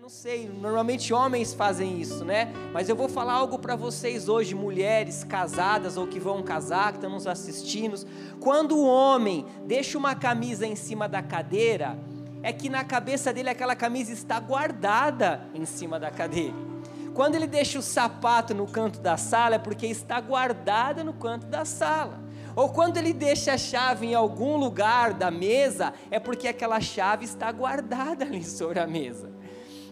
não sei, normalmente homens fazem isso, né? Mas eu vou falar algo para vocês hoje, mulheres casadas ou que vão casar, que estão nos assistindo. Quando o homem deixa uma camisa em cima da cadeira, é que na cabeça dele aquela camisa está guardada em cima da cadeira. Quando ele deixa o sapato no canto da sala, é porque está guardada no canto da sala. Ou quando ele deixa a chave em algum lugar da mesa, é porque aquela chave está guardada ali sobre a mesa.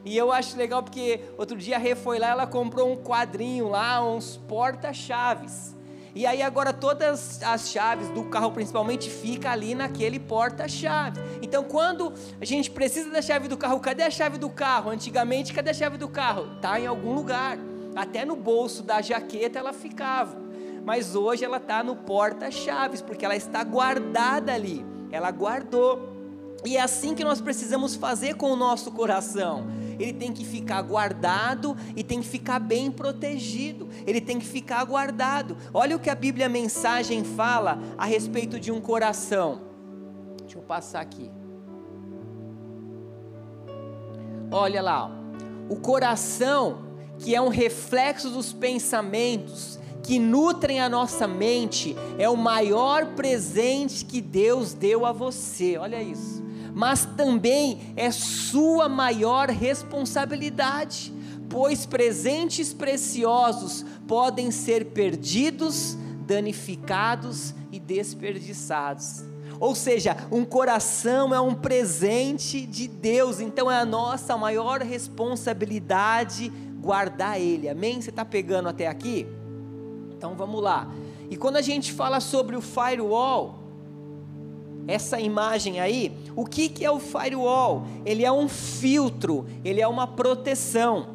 E eu acho legal porque outro dia a Rê foi lá, ela comprou um quadrinho lá, uns porta-chaves. E aí agora todas as chaves do carro principalmente fica ali naquele porta-chaves. Então quando a gente precisa da chave do carro, cadê a chave do carro? Antigamente, cadê a chave do carro? Tá em algum lugar. Até no bolso da jaqueta ela ficava mas hoje ela está no porta-chaves, porque ela está guardada ali, ela guardou. E é assim que nós precisamos fazer com o nosso coração. Ele tem que ficar guardado e tem que ficar bem protegido. Ele tem que ficar guardado. Olha o que a Bíblia Mensagem fala a respeito de um coração. Deixa eu passar aqui. Olha lá, o coração que é um reflexo dos pensamentos que nutrem a nossa mente é o maior presente que Deus deu a você. Olha isso. Mas também é sua maior responsabilidade, pois presentes preciosos podem ser perdidos, danificados e desperdiçados. Ou seja, um coração é um presente de Deus, então é a nossa maior responsabilidade guardar ele. Amém? Você está pegando até aqui? Então vamos lá. E quando a gente fala sobre o firewall, essa imagem aí, o que, que é o firewall? Ele é um filtro, ele é uma proteção,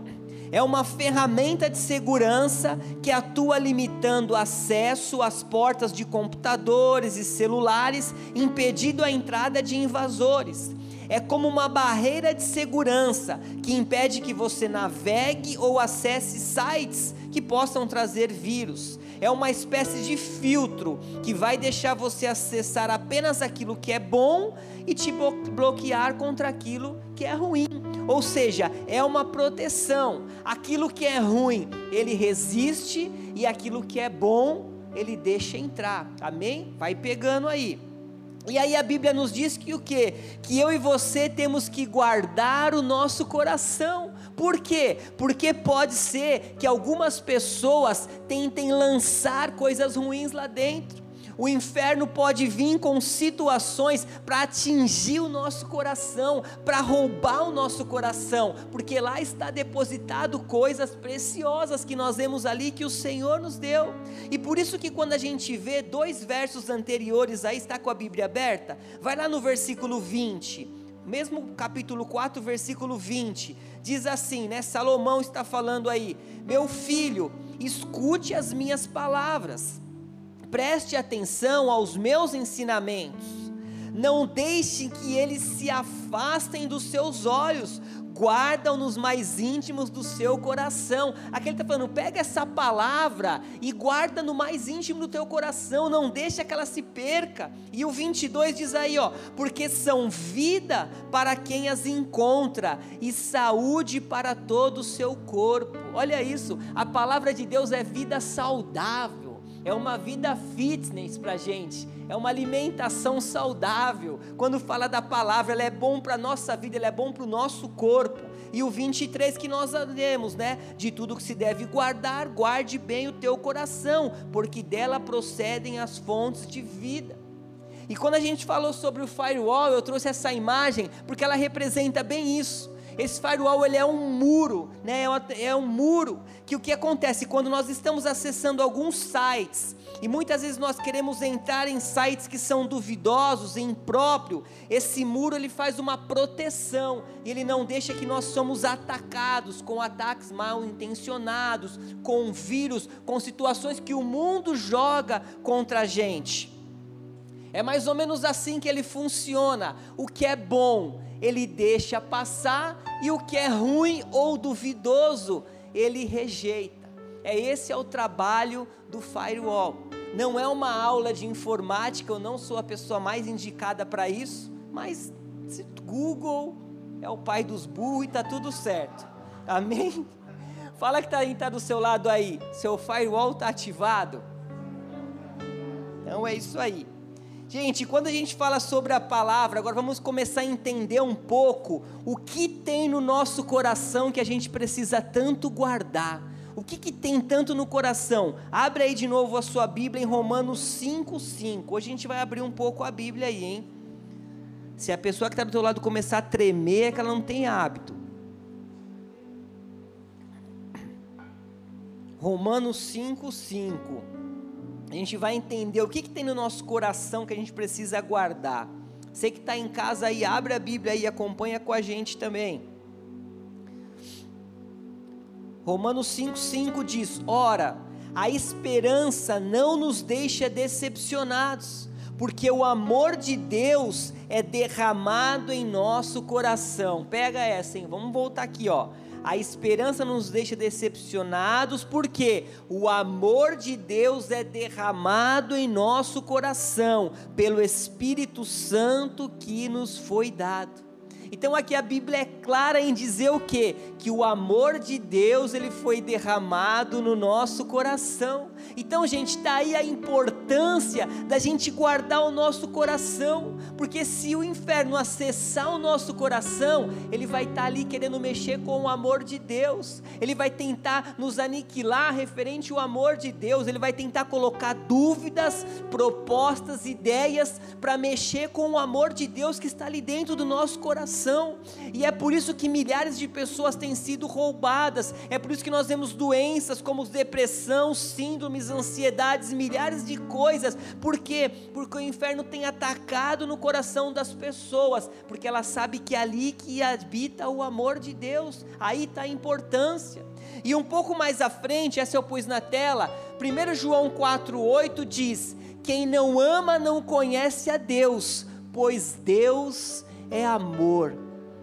é uma ferramenta de segurança que atua limitando acesso às portas de computadores e celulares, impedindo a entrada de invasores. É como uma barreira de segurança que impede que você navegue ou acesse sites que possam trazer vírus. É uma espécie de filtro que vai deixar você acessar apenas aquilo que é bom e te bloquear contra aquilo que é ruim. Ou seja, é uma proteção. Aquilo que é ruim, ele resiste e aquilo que é bom, ele deixa entrar. Amém? Vai pegando aí. E aí a Bíblia nos diz que o que? Que eu e você temos que guardar o nosso coração. Por quê? Porque pode ser que algumas pessoas tentem lançar coisas ruins lá dentro. O inferno pode vir com situações para atingir o nosso coração, para roubar o nosso coração, porque lá está depositado coisas preciosas que nós vemos ali que o Senhor nos deu. E por isso que quando a gente vê dois versos anteriores aí está com a Bíblia aberta, vai lá no versículo 20, mesmo capítulo 4, versículo 20, diz assim, né? Salomão está falando aí: "Meu filho, escute as minhas palavras preste atenção aos meus ensinamentos, não deixe que eles se afastem dos seus olhos, guardam nos mais íntimos do seu coração. Aqui ele está falando, pega essa palavra e guarda no mais íntimo do teu coração, não deixa que ela se perca. E o 22 diz aí, ó, porque são vida para quem as encontra e saúde para todo o seu corpo. Olha isso, a palavra de Deus é vida saudável é uma vida fitness para gente, é uma alimentação saudável. Quando fala da palavra, ela é bom para nossa vida, ela é bom para o nosso corpo. E o 23 que nós lemos, né? De tudo que se deve guardar, guarde bem o teu coração, porque dela procedem as fontes de vida. E quando a gente falou sobre o firewall, eu trouxe essa imagem porque ela representa bem isso. Esse firewall ele é um muro, né? É, é um muro que o que acontece quando nós estamos acessando alguns sites e muitas vezes nós queremos entrar em sites que são duvidosos, impróprios. Esse muro ele faz uma proteção e ele não deixa que nós somos atacados com ataques mal intencionados, com vírus, com situações que o mundo joga contra a gente. É mais ou menos assim que ele funciona. O que é bom, ele deixa passar, e o que é ruim ou duvidoso, ele rejeita. É esse é o trabalho do firewall. Não é uma aula de informática, eu não sou a pessoa mais indicada para isso, mas Google, é o pai dos burros e tá tudo certo. Amém? Fala que tá, tá do seu lado aí, seu firewall tá ativado. Então é isso aí. Gente, quando a gente fala sobre a palavra, agora vamos começar a entender um pouco o que tem no nosso coração que a gente precisa tanto guardar. O que, que tem tanto no coração? Abre aí de novo a sua Bíblia em Romanos 5,5. Hoje a gente vai abrir um pouco a Bíblia aí, hein? Se a pessoa que está do teu lado começar a tremer, é que ela não tem hábito. Romanos 5,5. A gente vai entender o que, que tem no nosso coração que a gente precisa guardar. Você que está em casa aí, abre a Bíblia e acompanha com a gente também. Romanos 5,5 diz: Ora, a esperança não nos deixa decepcionados, porque o amor de Deus é derramado em nosso coração. Pega essa, hein? Vamos voltar aqui, ó. A esperança nos deixa decepcionados, porque o amor de Deus é derramado em nosso coração pelo Espírito Santo que nos foi dado. Então aqui a Bíblia é clara em dizer o quê? Que o amor de Deus ele foi derramado no nosso coração. Então, gente, está aí a importância da gente guardar o nosso coração, porque se o inferno acessar o nosso coração, ele vai estar tá ali querendo mexer com o amor de Deus, ele vai tentar nos aniquilar referente ao amor de Deus, ele vai tentar colocar dúvidas, propostas, ideias para mexer com o amor de Deus que está ali dentro do nosso coração, e é por isso que milhares de pessoas têm sido roubadas, é por isso que nós vemos doenças como depressão, síndromes ansiedades, milhares de coisas. Por quê? Porque o inferno tem atacado no coração das pessoas, porque ela sabe que é ali que habita o amor de Deus. Aí está a importância. E um pouco mais à frente, essa eu pus na tela, 1 João 4,8 diz: Quem não ama não conhece a Deus, pois Deus é amor.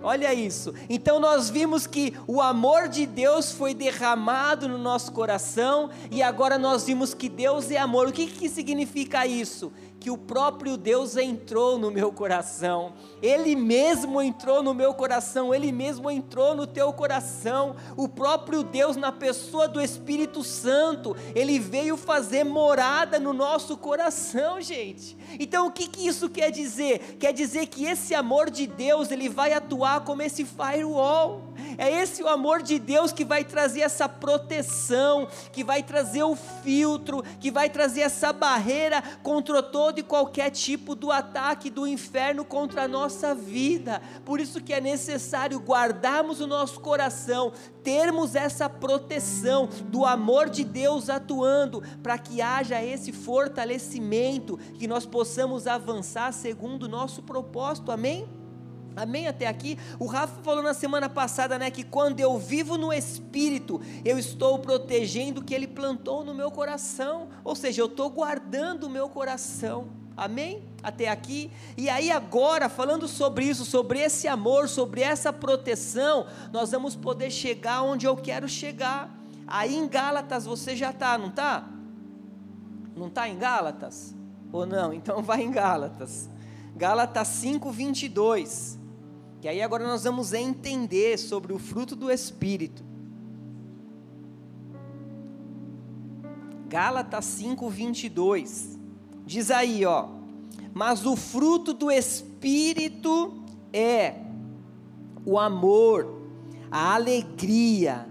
Olha isso. Então nós vimos que o amor de Deus foi derramado no nosso coração e agora nós vimos que Deus é amor. O que, que significa isso? Que o próprio Deus entrou no meu coração, Ele mesmo entrou no meu coração, Ele mesmo entrou no teu coração, o próprio Deus, na pessoa do Espírito Santo, Ele veio fazer morada no nosso coração, gente. Então o que, que isso quer dizer? Quer dizer que esse amor de Deus, Ele vai atuar como esse firewall. É esse o amor de Deus que vai trazer essa proteção, que vai trazer o filtro, que vai trazer essa barreira contra todo e qualquer tipo do ataque do inferno contra a nossa vida. Por isso que é necessário guardarmos o nosso coração, termos essa proteção do amor de Deus atuando, para que haja esse fortalecimento, que nós possamos avançar segundo o nosso propósito. Amém? Amém até aqui? O Rafa falou na semana passada, né, que quando eu vivo no Espírito, eu estou protegendo o que Ele plantou no meu coração, ou seja, eu estou guardando o meu coração. Amém? Até aqui. E aí, agora, falando sobre isso, sobre esse amor, sobre essa proteção, nós vamos poder chegar onde eu quero chegar. Aí em Gálatas você já está, não está? Não está em Gálatas? Ou não? Então vai em Gálatas. Gálatas 5, 22. Que aí agora nós vamos entender sobre o fruto do Espírito. Gálatas 5, 22. Diz aí, ó. Mas o fruto do Espírito é o amor, a alegria,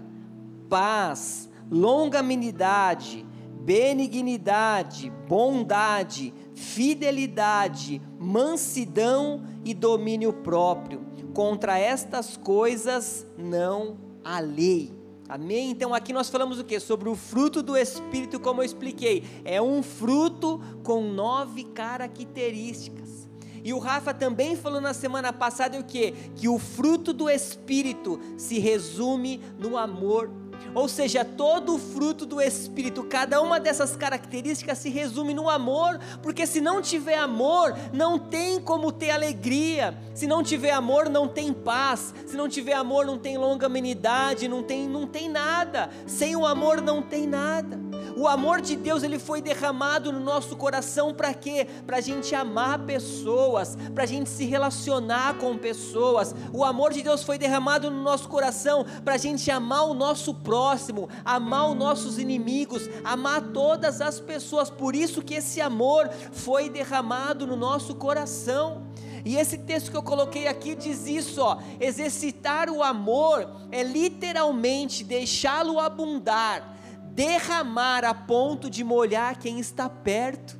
paz, longanimidade, benignidade, bondade, fidelidade, mansidão e domínio próprio. Contra estas coisas não há lei. Amém? Então aqui nós falamos o que? Sobre o fruto do Espírito, como eu expliquei. É um fruto com nove características. E o Rafa também falou na semana passada o que? Que o fruto do Espírito se resume no amor Ou seja, todo o fruto do Espírito, cada uma dessas características se resume no amor, porque se não tiver amor, não tem como ter alegria. Se não tiver amor, não tem paz. Se não tiver amor, não tem longanimidade, não tem, não tem nada. Sem o amor não tem nada. O amor de Deus ele foi derramado no nosso coração para quê? Para a gente amar pessoas, para a gente se relacionar com pessoas. O amor de Deus foi derramado no nosso coração para a gente amar o nosso amar os nossos inimigos, amar todas as pessoas. Por isso que esse amor foi derramado no nosso coração. E esse texto que eu coloquei aqui diz isso, ó, exercitar o amor é literalmente deixá-lo abundar, derramar a ponto de molhar quem está perto.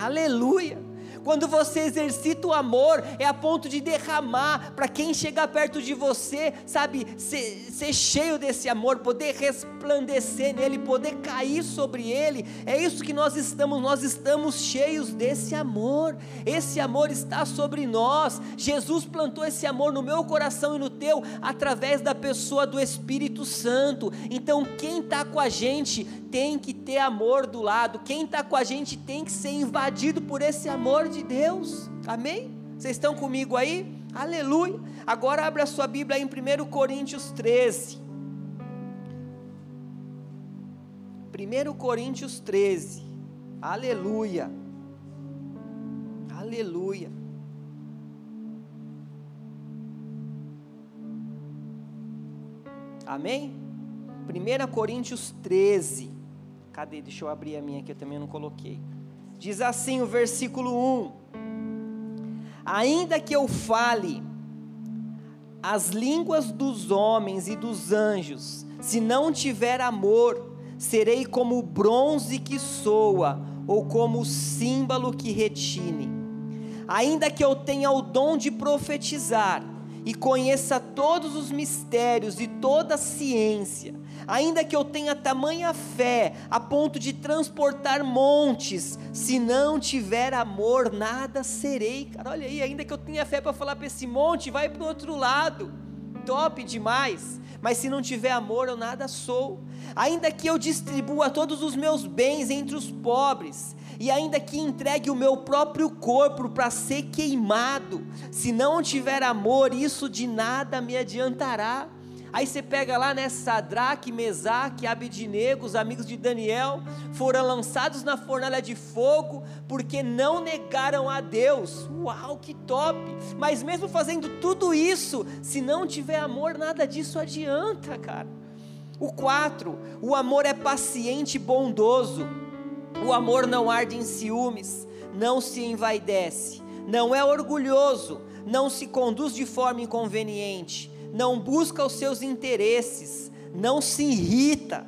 Aleluia! Quando você exercita o amor, é a ponto de derramar para quem chegar perto de você, sabe, ser, ser, cheio desse amor, poder resplandecer nele, poder cair sobre ele. É isso que nós estamos, nós estamos cheios desse amor. Esse amor está sobre nós. Jesus plantou esse amor no meu coração e no teu através da pessoa do Espírito Santo. Então, quem está com a gente tem que ter amor do lado. Quem está com a gente tem que ser invadido por esse amor de de Deus. Amém? Vocês estão comigo aí? Aleluia. Agora abra a sua Bíblia em 1 Coríntios 13. 1 Coríntios 13. Aleluia. Aleluia. Amém? 1 Coríntios 13. Cadê? Deixa eu abrir a minha que eu também não coloquei. Diz assim o versículo 1: Ainda que eu fale as línguas dos homens e dos anjos, se não tiver amor, serei como o bronze que soa, ou como o símbolo que retine. Ainda que eu tenha o dom de profetizar, e conheça todos os mistérios e toda a ciência, ainda que eu tenha tamanha fé a ponto de transportar montes, se não tiver amor, nada serei. Cara, olha aí, ainda que eu tenha fé para falar para esse monte, vai para o outro lado, top demais. Mas se não tiver amor, eu nada sou. Ainda que eu distribua todos os meus bens entre os pobres, e ainda que entregue o meu próprio corpo para ser queimado, se não tiver amor, isso de nada me adiantará. Aí você pega lá, né, Sadraque, Mesaque, Abidnego, os amigos de Daniel, foram lançados na fornalha de fogo, porque não negaram a Deus. Uau, que top! Mas mesmo fazendo tudo isso, se não tiver amor, nada disso adianta, cara. O 4, o amor é paciente e bondoso. O amor não arde em ciúmes, não se envaidece, não é orgulhoso, não se conduz de forma inconveniente não busca os seus interesses, não se irrita,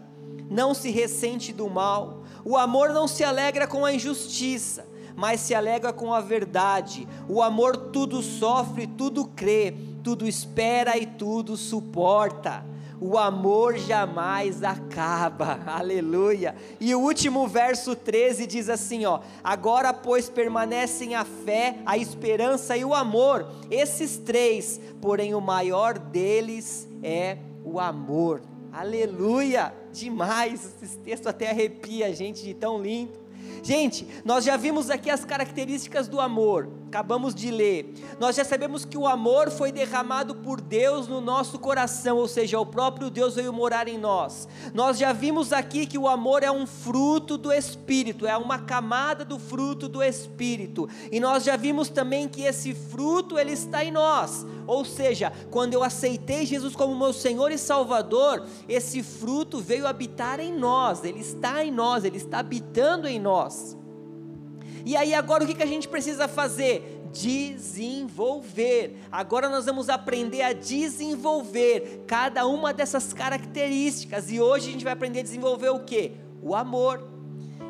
não se ressente do mal. O amor não se alegra com a injustiça, mas se alegra com a verdade. O amor tudo sofre, tudo crê, tudo espera e tudo suporta o amor jamais acaba, aleluia. E o último verso 13 diz assim: ó, agora pois permanecem a fé, a esperança e o amor, esses três, porém o maior deles é o amor, aleluia, demais, esse texto até arrepia a gente de tão lindo. Gente, nós já vimos aqui as características do amor, acabamos de ler. Nós já sabemos que o amor foi derramado por Deus no nosso coração, ou seja, o próprio Deus veio morar em nós. Nós já vimos aqui que o amor é um fruto do Espírito, é uma camada do fruto do Espírito. E nós já vimos também que esse fruto ele está em nós. Ou seja, quando eu aceitei Jesus como meu Senhor e Salvador, esse fruto veio habitar em nós, ele está em nós, ele está habitando em nós. E aí, agora o que a gente precisa fazer? Desenvolver. Agora nós vamos aprender a desenvolver cada uma dessas características. E hoje a gente vai aprender a desenvolver o que? O amor.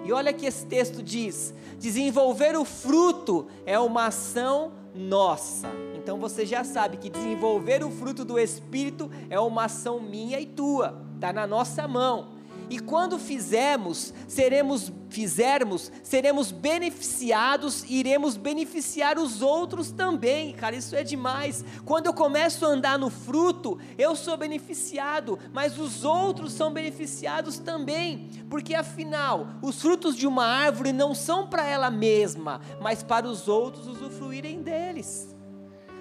E olha que esse texto diz: desenvolver o fruto é uma ação nossa. Então você já sabe que desenvolver o fruto do Espírito é uma ação minha e tua, está na nossa mão. E quando fizermos, seremos fizermos, seremos beneficiados, iremos beneficiar os outros também. Cara, isso é demais. Quando eu começo a andar no fruto, eu sou beneficiado, mas os outros são beneficiados também, porque afinal, os frutos de uma árvore não são para ela mesma, mas para os outros usufruírem deles.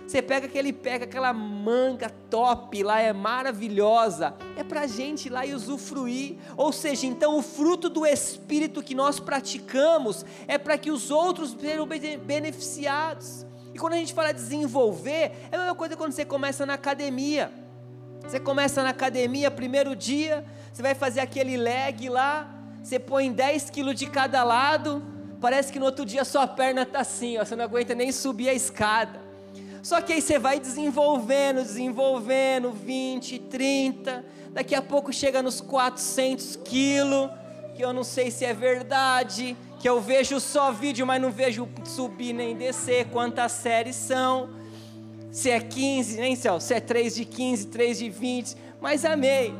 Você pega aquele pega aquela manga top lá, é maravilhosa. É para a gente ir lá e usufruir. Ou seja, então o fruto do Espírito que nós praticamos é para que os outros sejam beneficiados. E quando a gente fala desenvolver, é a mesma coisa quando você começa na academia. Você começa na academia, primeiro dia, você vai fazer aquele leg lá, você põe 10 quilos de cada lado, parece que no outro dia sua perna está assim, ó, você não aguenta nem subir a escada. Só que aí você vai desenvolvendo, desenvolvendo, 20, 30, daqui a pouco chega nos 400 quilos, que eu não sei se é verdade, que eu vejo só vídeo, mas não vejo subir nem descer, quantas séries são, se é 15, nem sei, se é 3 de 15, 3 de 20, mas amei.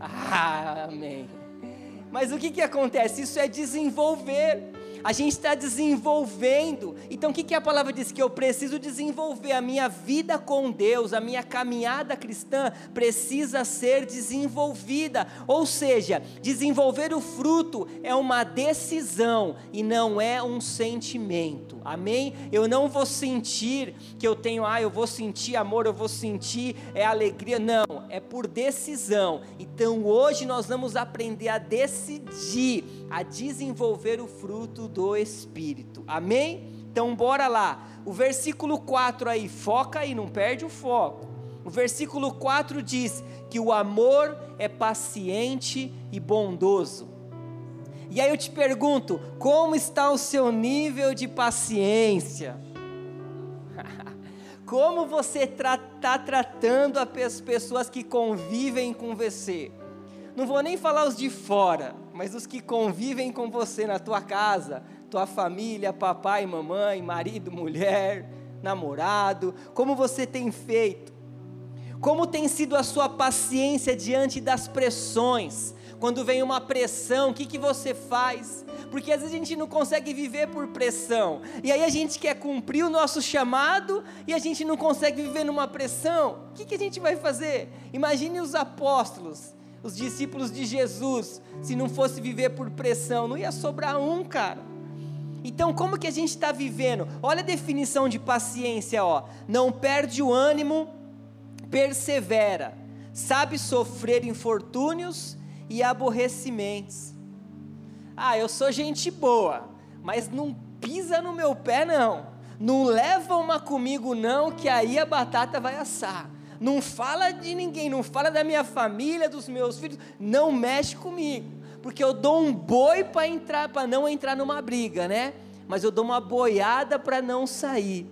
Ah, amém. Mas o que, que acontece? Isso é desenvolver a gente está desenvolvendo. Então, o que, que a palavra diz? Que eu preciso desenvolver a minha vida com Deus, a minha caminhada cristã precisa ser desenvolvida. Ou seja, desenvolver o fruto é uma decisão e não é um sentimento. Amém? Eu não vou sentir que eu tenho, ah, eu vou sentir amor, eu vou sentir é alegria. Não, é por decisão. Então, hoje nós vamos aprender a decidir, a desenvolver o fruto do Espírito. Amém? Então bora lá. O versículo 4 aí, foca aí, não perde o foco. O versículo 4 diz que o amor é paciente e bondoso. E aí eu te pergunto, como está o seu nível de paciência? Como você está tra tratando as pessoas que convivem com você? Não vou nem falar os de fora, mas os que convivem com você na tua casa, tua família, papai, mamãe, marido, mulher, namorado, como você tem feito? Como tem sido a sua paciência diante das pressões? Quando vem uma pressão, o que, que você faz? Porque às vezes a gente não consegue viver por pressão, e aí a gente quer cumprir o nosso chamado e a gente não consegue viver numa pressão. O que, que a gente vai fazer? Imagine os apóstolos, os discípulos de Jesus, se não fosse viver por pressão, não ia sobrar um, cara. Então, como que a gente está vivendo? Olha a definição de paciência, ó. Não perde o ânimo, persevera, sabe sofrer infortúnios e aborrecimentos. Ah, eu sou gente boa, mas não pisa no meu pé, não. Não leva uma comigo, não, que aí a batata vai assar não fala de ninguém, não fala da minha família, dos meus filhos, não mexe comigo, porque eu dou um boi para entrar, para não entrar numa briga, né? Mas eu dou uma boiada para não sair.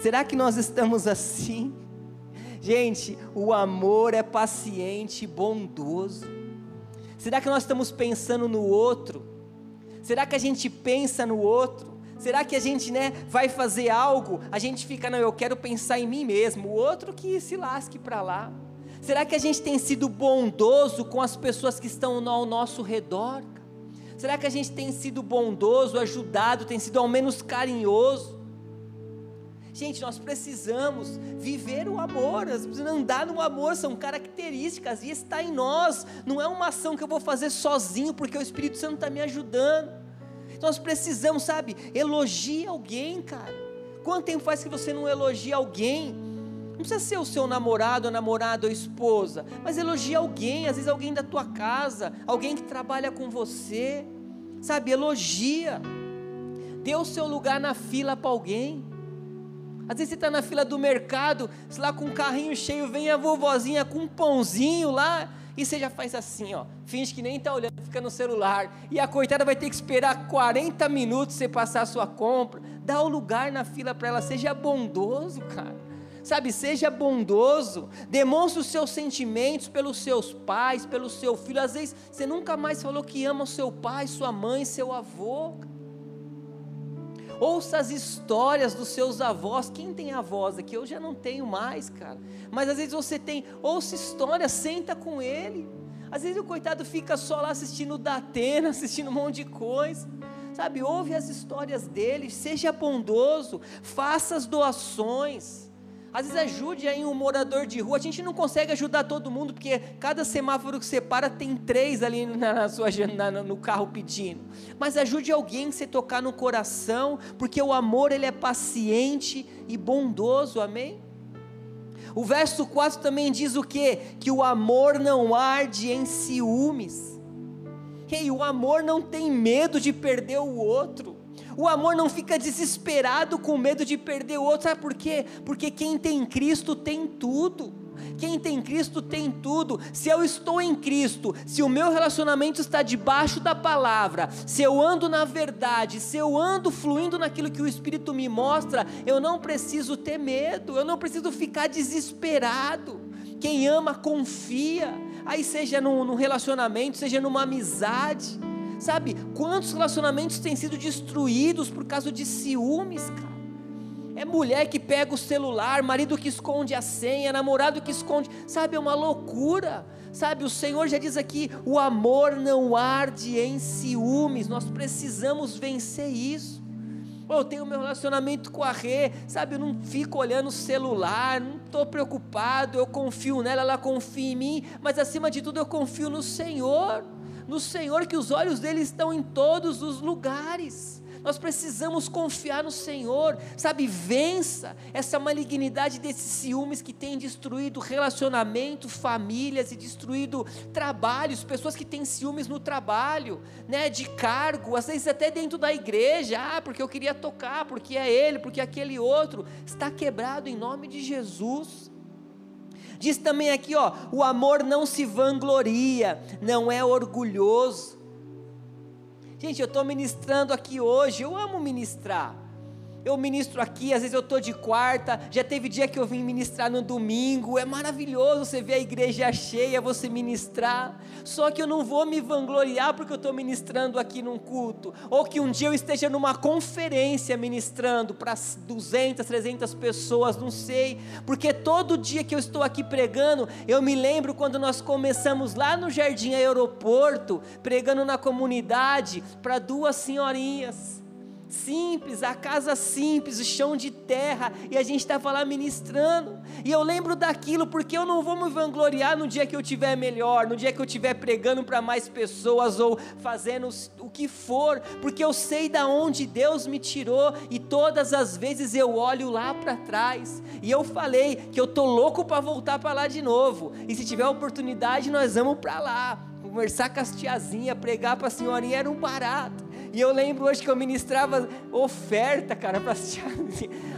Será que nós estamos assim? Gente, o amor é paciente e bondoso. Será que nós estamos pensando no outro? Será que a gente pensa no outro? Será que a gente, né, vai fazer algo? A gente fica, não, eu quero pensar em mim mesmo. O outro que se lasque para lá. Será que a gente tem sido bondoso com as pessoas que estão ao nosso redor? Será que a gente tem sido bondoso, ajudado, tem sido ao menos carinhoso? Gente, nós precisamos viver o amor, nós precisamos andar no amor, são características, e está em nós, não é uma ação que eu vou fazer sozinho, porque o Espírito Santo está me ajudando. Nós precisamos, sabe, elogie alguém, cara. Quanto tempo faz que você não elogia alguém? Não precisa ser o seu namorado, namorada ou esposa, mas elogie alguém, às vezes alguém da tua casa, alguém que trabalha com você, sabe? Elogia. Dê o seu lugar na fila para alguém. Às vezes você está na fila do mercado, lá, com um carrinho cheio, vem a vovozinha com um pãozinho lá, e você já faz assim, ó, finge que nem está olhando, fica no celular. E a coitada vai ter que esperar 40 minutos você passar a sua compra. Dá o lugar na fila para ela, seja bondoso, cara. Sabe, seja bondoso, demonstre os seus sentimentos pelos seus pais, pelo seu filho. Às vezes você nunca mais falou que ama o seu pai, sua mãe, seu avô. Ouça as histórias dos seus avós. Quem tem avós aqui? Eu já não tenho mais, cara. Mas às vezes você tem. Ouça histórias, senta com ele. Às vezes o coitado fica só lá assistindo da Atena, assistindo um monte de coisa. Sabe, ouve as histórias dele, seja bondoso, faça as doações. Às vezes ajude aí um morador de rua. A gente não consegue ajudar todo mundo, porque cada semáforo que você para tem três ali na sua, na, no carro pedindo. Mas ajude alguém que você tocar no coração, porque o amor ele é paciente e bondoso, amém? O verso 4 também diz o que? Que o amor não arde em ciúmes. Ei, o amor não tem medo de perder o outro. O amor não fica desesperado com medo de perder o outro. Sabe por quê? Porque quem tem Cristo tem tudo. Quem tem Cristo tem tudo. Se eu estou em Cristo, se o meu relacionamento está debaixo da palavra, se eu ando na verdade, se eu ando fluindo naquilo que o Espírito me mostra, eu não preciso ter medo, eu não preciso ficar desesperado. Quem ama, confia. Aí, seja num, num relacionamento, seja numa amizade Sabe, quantos relacionamentos têm sido destruídos por causa de ciúmes, cara? É mulher que pega o celular, marido que esconde a senha, namorado que esconde, sabe, é uma loucura. Sabe, o Senhor já diz aqui: o amor não arde em ciúmes, nós precisamos vencer isso. eu tenho meu relacionamento com a Rê, sabe, eu não fico olhando o celular, não estou preocupado, eu confio nela, ela confia em mim, mas acima de tudo eu confio no Senhor no Senhor, que os olhos dele estão em todos os lugares. Nós precisamos confiar no Senhor, sabe? Vença essa malignidade desses ciúmes que tem destruído relacionamento, famílias e destruído trabalhos, pessoas que têm ciúmes no trabalho, né? De cargo, às vezes até dentro da igreja, ah, porque eu queria tocar, porque é ele, porque é aquele outro, está quebrado em nome de Jesus. Diz também aqui, ó, o amor não se vangloria, não é orgulhoso. Gente, eu estou ministrando aqui hoje, eu amo ministrar eu ministro aqui, às vezes eu estou de quarta, já teve dia que eu vim ministrar no domingo, é maravilhoso você ver a igreja cheia, você ministrar, só que eu não vou me vangloriar porque eu estou ministrando aqui num culto, ou que um dia eu esteja numa conferência ministrando para 200, 300 pessoas, não sei, porque todo dia que eu estou aqui pregando, eu me lembro quando nós começamos lá no Jardim Aeroporto, pregando na comunidade para duas senhorinhas, simples, a casa simples, o chão de terra, e a gente estava lá ministrando. E eu lembro daquilo porque eu não vou me vangloriar no dia que eu estiver melhor, no dia que eu estiver pregando para mais pessoas ou fazendo o que for, porque eu sei da onde Deus me tirou e todas as vezes eu olho lá para trás. E eu falei que eu tô louco para voltar para lá de novo. E se tiver oportunidade, nós vamos para lá. Conversar com as tiazinhas, pregar para a senhorinha era um barato. E eu lembro hoje que eu ministrava oferta, cara, para as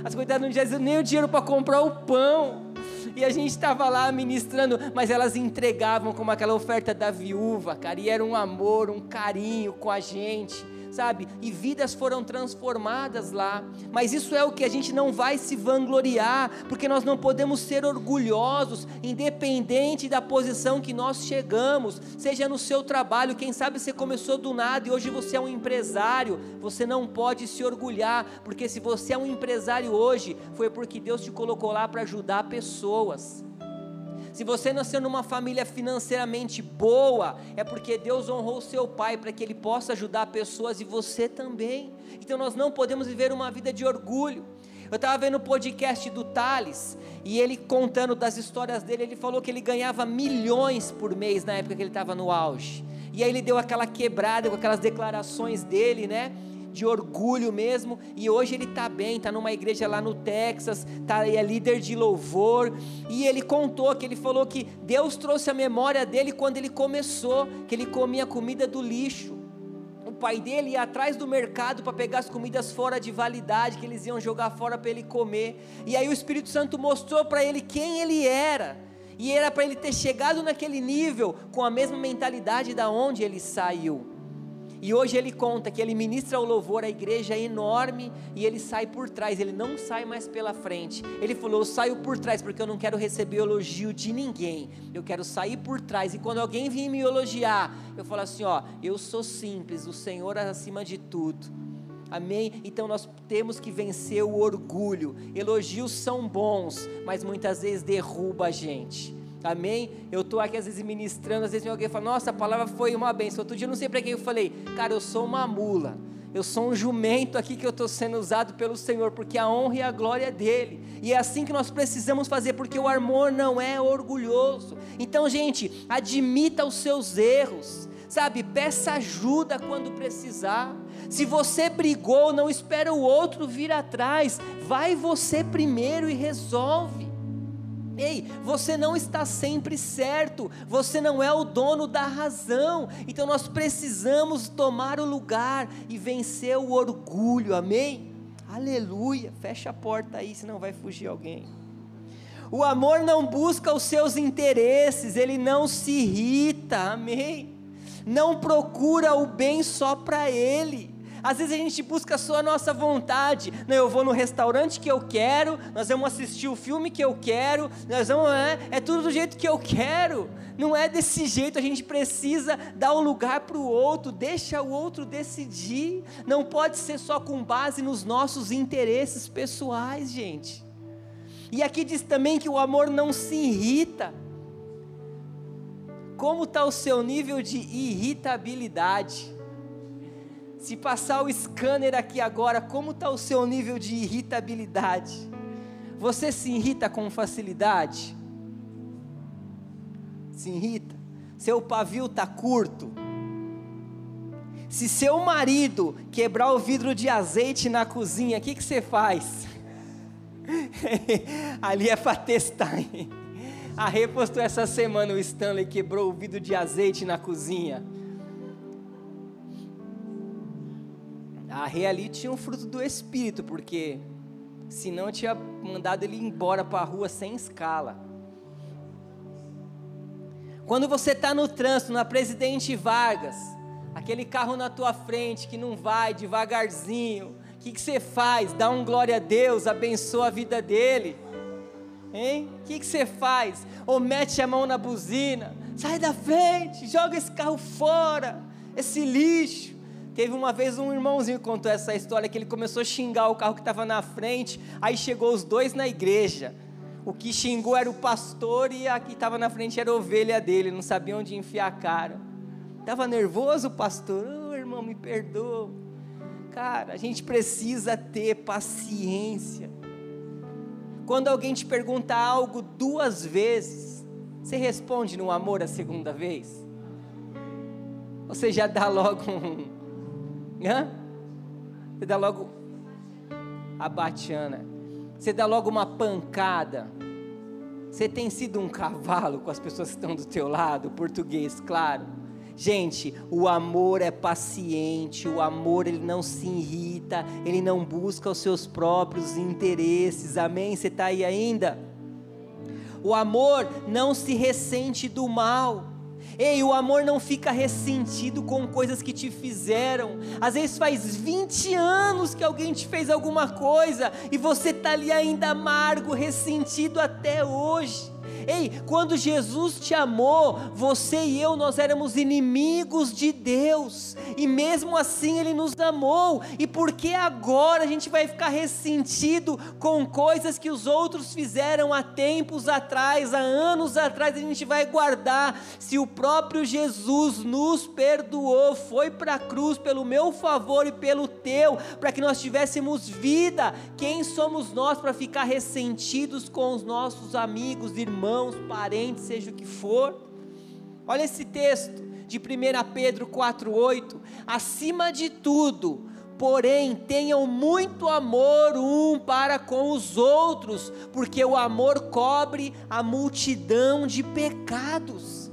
As coitadas não tinham nem o dinheiro para comprar o pão. E a gente estava lá ministrando, mas elas entregavam como aquela oferta da viúva, cara, e era um amor, um carinho com a gente sabe? E vidas foram transformadas lá. Mas isso é o que a gente não vai se vangloriar, porque nós não podemos ser orgulhosos, independente da posição que nós chegamos, seja no seu trabalho, quem sabe você começou do nada e hoje você é um empresário, você não pode se orgulhar, porque se você é um empresário hoje, foi porque Deus te colocou lá para ajudar pessoas. Se você nasceu numa família financeiramente boa, é porque Deus honrou seu pai para que ele possa ajudar pessoas e você também. Então nós não podemos viver uma vida de orgulho. Eu estava vendo o podcast do Thales e ele contando das histórias dele, ele falou que ele ganhava milhões por mês na época que ele estava no auge. E aí ele deu aquela quebrada com aquelas declarações dele, né? De orgulho mesmo, e hoje ele está bem, está numa igreja lá no Texas, tá, é líder de louvor, e ele contou que ele falou que Deus trouxe a memória dele quando ele começou, que ele comia comida do lixo. O pai dele ia atrás do mercado para pegar as comidas fora de validade, que eles iam jogar fora para ele comer. E aí o Espírito Santo mostrou para ele quem ele era. E era para ele ter chegado naquele nível com a mesma mentalidade da onde ele saiu. E hoje ele conta que ele ministra o louvor, a igreja é enorme e ele sai por trás, ele não sai mais pela frente. Ele falou: Eu saio por trás porque eu não quero receber elogio de ninguém, eu quero sair por trás. E quando alguém vir me elogiar, eu falo assim: Ó, eu sou simples, o Senhor é acima de tudo. Amém? Então nós temos que vencer o orgulho. Elogios são bons, mas muitas vezes derruba a gente. Amém? Eu estou aqui às vezes ministrando, às vezes alguém fala, nossa, a palavra foi uma benção. Outro dia eu não sei para quem eu falei, cara, eu sou uma mula. Eu sou um jumento aqui que eu estou sendo usado pelo Senhor, porque a honra e a glória é dele. E é assim que nós precisamos fazer, porque o amor não é orgulhoso. Então, gente, admita os seus erros, sabe? Peça ajuda quando precisar. Se você brigou, não espera o outro vir atrás. Vai você primeiro e resolve. Ei, você não está sempre certo, você não é o dono da razão, então nós precisamos tomar o lugar e vencer o orgulho, amém? Aleluia, fecha a porta aí, senão vai fugir alguém. O amor não busca os seus interesses, ele não se irrita, amém? Não procura o bem só para ele, às vezes a gente busca só a nossa vontade. Não, eu vou no restaurante que eu quero, nós vamos assistir o filme que eu quero, nós vamos, é, é tudo do jeito que eu quero. Não é desse jeito, a gente precisa dar um lugar para o outro, deixa o outro decidir. Não pode ser só com base nos nossos interesses pessoais, gente. E aqui diz também que o amor não se irrita. Como está o seu nível de irritabilidade? Se passar o scanner aqui agora, como está o seu nível de irritabilidade? Você se irrita com facilidade? Se irrita? Seu pavio está curto? Se seu marido quebrar o vidro de azeite na cozinha, o que, que você faz? Ali é para testar. Hein? A Rê postou essa semana o Stanley quebrou o vidro de azeite na cozinha. A Rê ali tinha um fruto do Espírito, porque senão tinha mandado ele embora para a rua sem escala. Quando você está no trânsito, na Presidente Vargas, aquele carro na tua frente que não vai devagarzinho, o que, que você faz? Dá um glória a Deus, abençoa a vida dele. Hein? O que, que você faz? Ou mete a mão na buzina, sai da frente, joga esse carro fora, esse lixo. Teve uma vez um irmãozinho que contou essa história que ele começou a xingar o carro que estava na frente, aí chegou os dois na igreja. O que xingou era o pastor e a que estava na frente era a ovelha dele, não sabia onde enfiar a cara. Estava nervoso o pastor, oh, irmão, me perdoa. Cara, a gente precisa ter paciência. Quando alguém te pergunta algo duas vezes, você responde no amor a segunda vez? Você já dá logo um, Hã? Você dá logo a batiana. Você dá logo uma pancada. Você tem sido um cavalo com as pessoas que estão do teu lado, português, claro. Gente, o amor é paciente, o amor ele não se irrita, ele não busca os seus próprios interesses. Amém? Você está aí ainda? O amor não se ressente do mal. Ei, o amor não fica ressentido com coisas que te fizeram. Às vezes faz 20 anos que alguém te fez alguma coisa e você está ali ainda amargo, ressentido até hoje. Ei, quando Jesus te amou, você e eu, nós éramos inimigos de Deus, e mesmo assim Ele nos amou, e por que agora a gente vai ficar ressentido com coisas que os outros fizeram há tempos atrás, há anos atrás, a gente vai guardar, se o próprio Jesus nos perdoou, foi para a cruz pelo meu favor e pelo teu, para que nós tivéssemos vida, quem somos nós para ficar ressentidos com os nossos amigos, irmãos? Irmãos, parentes, seja o que for. Olha esse texto de 1 Pedro 4,8: acima de tudo, porém, tenham muito amor um para com os outros, porque o amor cobre a multidão de pecados.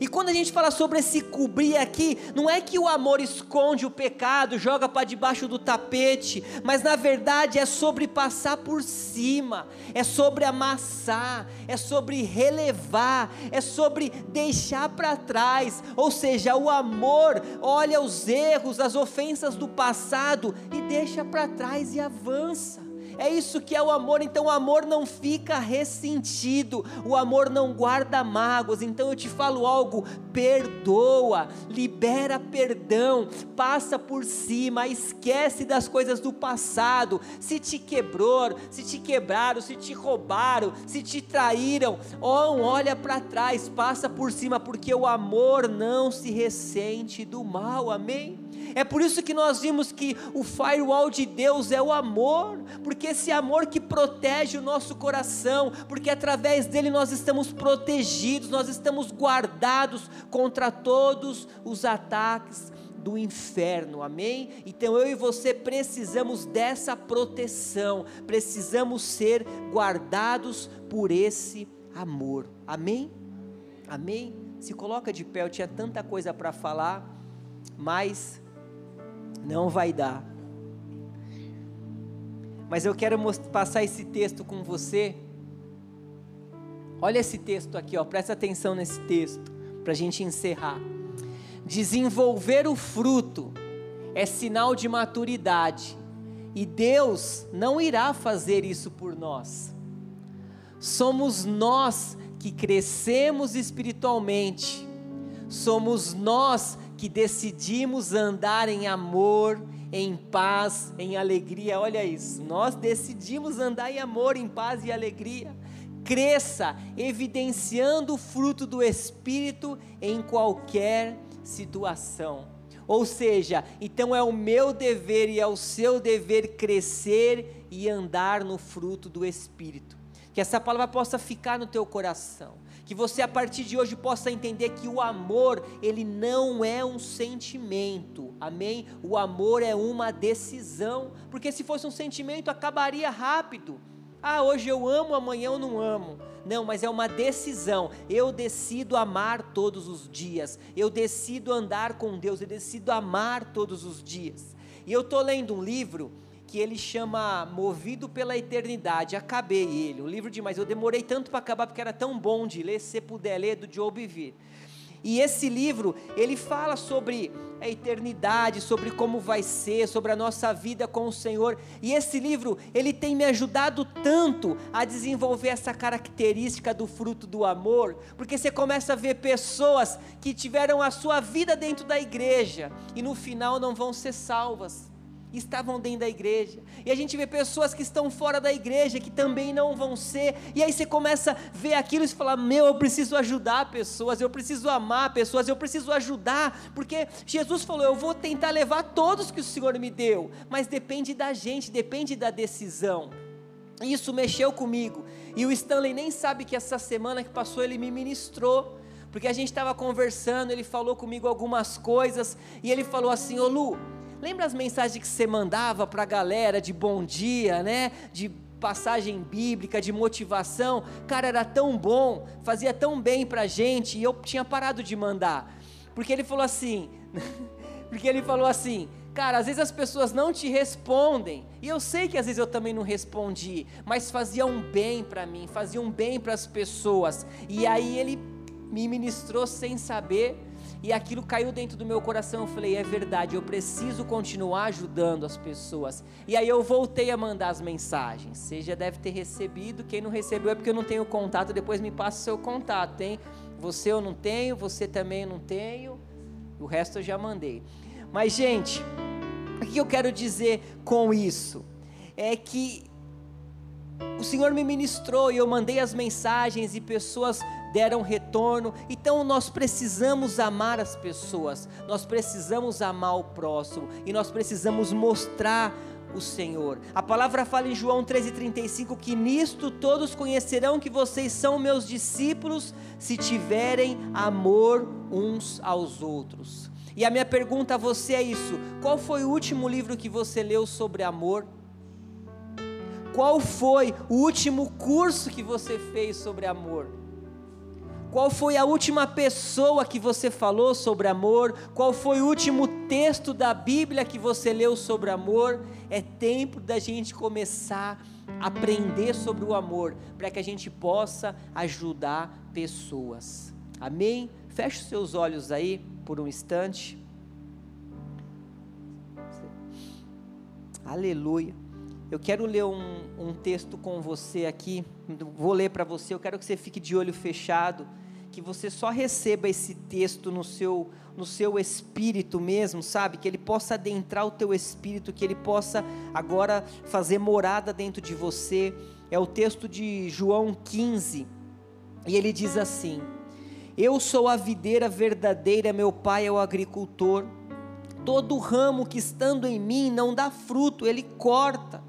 E quando a gente fala sobre esse cobrir aqui, não é que o amor esconde o pecado, joga para debaixo do tapete, mas na verdade é sobre passar por cima, é sobre amassar, é sobre relevar, é sobre deixar para trás. Ou seja, o amor olha os erros, as ofensas do passado e deixa para trás e avança É isso que é o amor. Então o amor não fica ressentido, o amor não guarda mágoas. Então eu te falo algo: perdoa, libera perdão, passa por cima, esquece das coisas do passado. Se te quebrou, se te quebraram, se te roubaram, se te traíram, oh, olha para trás, passa por cima, porque o amor não se ressente do mal. Amém? É por isso que nós vimos que o firewall de Deus é o amor, porque esse amor que protege o nosso coração, porque através dele nós estamos protegidos, nós estamos guardados contra todos os ataques do inferno, amém? Então eu e você precisamos dessa proteção, precisamos ser guardados por esse amor, amém? Amém? Se coloca de pé, eu tinha tanta coisa para falar, mas não vai dar. Mas eu quero passar esse texto com você. Olha esse texto aqui, ó, presta atenção nesse texto, para a gente encerrar. Desenvolver o fruto é sinal de maturidade, e Deus não irá fazer isso por nós. Somos nós que crescemos espiritualmente, somos nós que decidimos andar em amor, em paz, em alegria. Olha isso, nós decidimos andar em amor, em paz e alegria. Cresça, evidenciando o fruto do Espírito em qualquer situação. Ou seja, então é o meu dever e é o seu dever crescer e andar no fruto do Espírito. Que essa palavra possa ficar no teu coração que você a partir de hoje possa entender que o amor, ele não é um sentimento, amém? O amor é uma decisão, porque se fosse um sentimento acabaria rápido. Ah, hoje eu amo, amanhã eu não amo. Não, mas é uma decisão. Eu decido amar todos os dias. Eu decido andar com Deus. Eu decido amar todos os dias. E eu estou lendo um livro que ele chama Movido pela Eternidade. Acabei ele, o livro demais. Eu demorei tanto para acabar porque era tão bom de ler, se você puder ler, do Joe Bivir. E esse livro, ele fala sobre a eternidade, sobre como vai ser, sobre a nossa vida com o Senhor. E esse livro, ele tem me ajudado tanto a desenvolver essa característica do fruto do amor, porque você começa a ver pessoas que tiveram a sua vida dentro da igreja e no final não vão ser salvas estavam dentro da igreja. E a gente vê pessoas que estão fora da igreja que também não vão ser. E aí você começa a ver aquilo e você fala: "Meu, eu preciso ajudar pessoas, eu preciso amar pessoas, eu preciso ajudar", porque Jesus falou: "Eu vou tentar levar todos que o Senhor me deu", mas depende da gente, depende da decisão. Isso mexeu comigo. E o Stanley nem sabe que essa semana que passou ele me ministrou porque a gente estava conversando, ele falou comigo algumas coisas, e ele falou assim: Ô Lu, Lembra as mensagens que você mandava para a galera de bom dia, né? De passagem bíblica, de motivação? Cara, era tão bom, fazia tão bem para a gente e eu tinha parado de mandar. Porque ele falou assim, porque ele falou assim, Cara, às vezes as pessoas não te respondem, e eu sei que às vezes eu também não respondi, mas faziam um bem para mim, faziam um bem para as pessoas. E aí ele me ministrou sem saber, e aquilo caiu dentro do meu coração. Eu falei: é verdade, eu preciso continuar ajudando as pessoas. E aí eu voltei a mandar as mensagens. Você já deve ter recebido. Quem não recebeu é porque eu não tenho contato. Depois me passa o seu contato, hein? Você eu não tenho, você também eu não tenho. O resto eu já mandei. Mas, gente, o que eu quero dizer com isso? É que o Senhor me ministrou e eu mandei as mensagens e pessoas deram retorno. Então nós precisamos amar as pessoas, nós precisamos amar o próximo e nós precisamos mostrar o Senhor. A palavra fala em João 13,35 que nisto todos conhecerão que vocês são meus discípulos se tiverem amor uns aos outros. E a minha pergunta a você é isso: qual foi o último livro que você leu sobre amor? Qual foi o último curso que você fez sobre amor? Qual foi a última pessoa que você falou sobre amor? Qual foi o último texto da Bíblia que você leu sobre amor? É tempo da gente começar a aprender sobre o amor, para que a gente possa ajudar pessoas. Amém? Feche os seus olhos aí por um instante. Aleluia. Eu quero ler um, um texto com você aqui, vou ler para você, eu quero que você fique de olho fechado, que você só receba esse texto no seu, no seu espírito mesmo, sabe? Que ele possa adentrar o teu espírito, que ele possa agora fazer morada dentro de você. É o texto de João 15, e ele diz assim: Eu sou a videira verdadeira, meu pai é o agricultor. Todo ramo que estando em mim não dá fruto, ele corta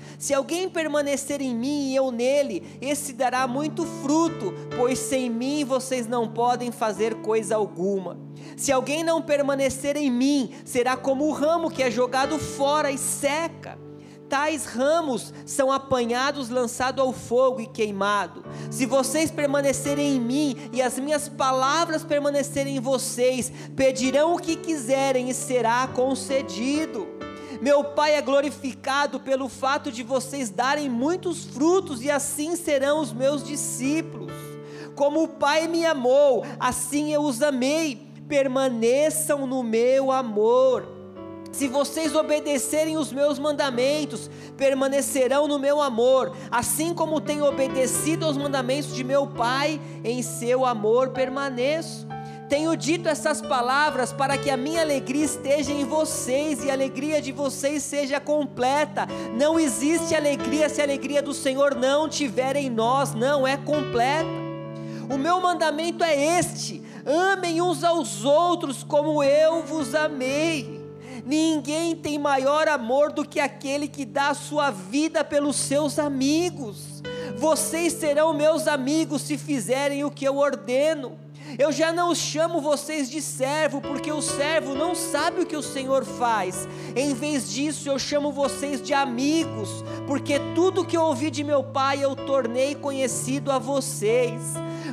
Se alguém permanecer em mim e eu nele, esse dará muito fruto, pois sem mim vocês não podem fazer coisa alguma. Se alguém não permanecer em mim, será como o ramo que é jogado fora e seca tais ramos são apanhados, lançados ao fogo e queimados. Se vocês permanecerem em mim e as minhas palavras permanecerem em vocês, pedirão o que quiserem e será concedido. Meu Pai é glorificado pelo fato de vocês darem muitos frutos e assim serão os meus discípulos. Como o Pai me amou, assim eu os amei. Permaneçam no meu amor. Se vocês obedecerem os meus mandamentos, permanecerão no meu amor, assim como tenho obedecido aos mandamentos de meu Pai, em seu amor permaneço. Tenho dito essas palavras para que a minha alegria esteja em vocês e a alegria de vocês seja completa. Não existe alegria se a alegria do Senhor não tiver em nós, não é completa. O meu mandamento é este: amem uns aos outros como eu vos amei. Ninguém tem maior amor do que aquele que dá a sua vida pelos seus amigos. Vocês serão meus amigos se fizerem o que eu ordeno. Eu já não chamo vocês de servo, porque o servo não sabe o que o Senhor faz. Em vez disso, eu chamo vocês de amigos, porque tudo que eu ouvi de meu Pai eu tornei conhecido a vocês.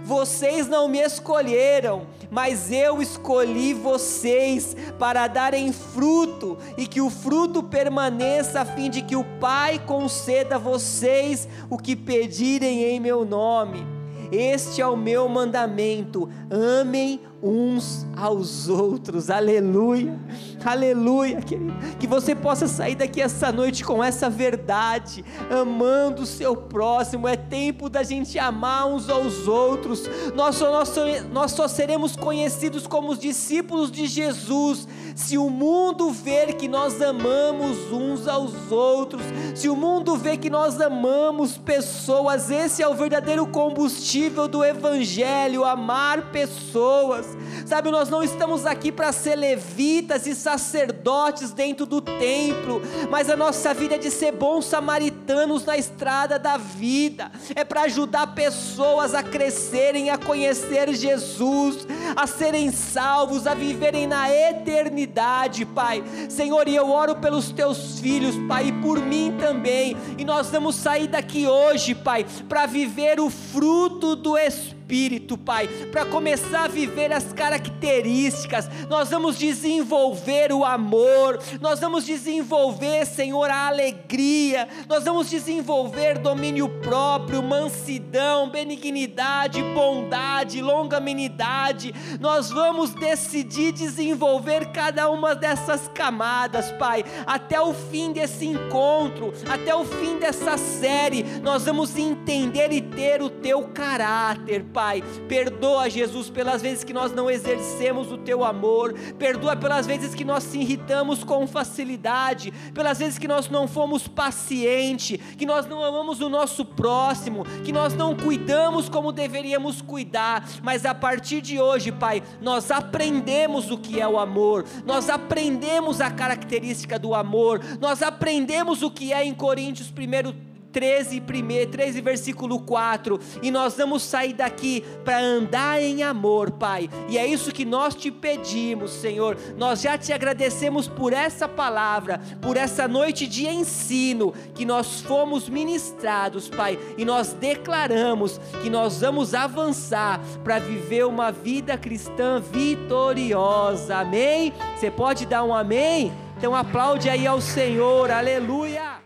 Vocês não me escolheram, mas eu escolhi vocês para darem fruto e que o fruto permaneça, a fim de que o Pai conceda a vocês o que pedirem em meu nome. Este é o meu mandamento: amem uns aos outros. Aleluia, aleluia, querido. Que você possa sair daqui essa noite com essa verdade, amando o seu próximo. É tempo da gente amar uns aos outros. Nós só, nós, nós só seremos conhecidos como os discípulos de Jesus se o mundo ver que nós amamos uns aos outros, se o mundo ver que nós amamos pessoas, esse é o verdadeiro combustível do Evangelho, amar pessoas. Sabe, nós não estamos aqui para ser levitas e sacerdotes dentro do templo, mas a nossa vida é de ser bons samaritanos na estrada da vida, é para ajudar pessoas a crescerem, a conhecer Jesus, a serem salvos, a viverem na eternidade, Pai. Senhor, e eu oro pelos teus filhos, Pai, e por mim também, e nós vamos sair daqui hoje, Pai, para viver o fruto do Espírito Espírito, Pai, para começar a viver as características, nós vamos desenvolver o amor, nós vamos desenvolver, Senhor, a alegria, nós vamos desenvolver domínio próprio, mansidão, benignidade, bondade, longanimidade, nós vamos decidir desenvolver cada uma dessas camadas, Pai, até o fim desse encontro, até o fim dessa série, nós vamos entender e ter o Teu caráter, Pai Pai. Perdoa, Jesus, pelas vezes que nós não exercemos o teu amor. Perdoa pelas vezes que nós se irritamos com facilidade. Pelas vezes que nós não fomos pacientes. Que nós não amamos o nosso próximo. Que nós não cuidamos como deveríamos cuidar. Mas a partir de hoje, Pai, nós aprendemos o que é o amor. Nós aprendemos a característica do amor. Nós aprendemos o que é em Coríntios 1 13, 1, 13 versículo 4, e nós vamos sair daqui para andar em amor, Pai. E é isso que nós te pedimos, Senhor. Nós já te agradecemos por essa palavra, por essa noite de ensino que nós fomos ministrados, Pai, e nós declaramos que nós vamos avançar para viver uma vida cristã vitoriosa. Amém? Você pode dar um amém? Então aplaude aí ao Senhor, aleluia!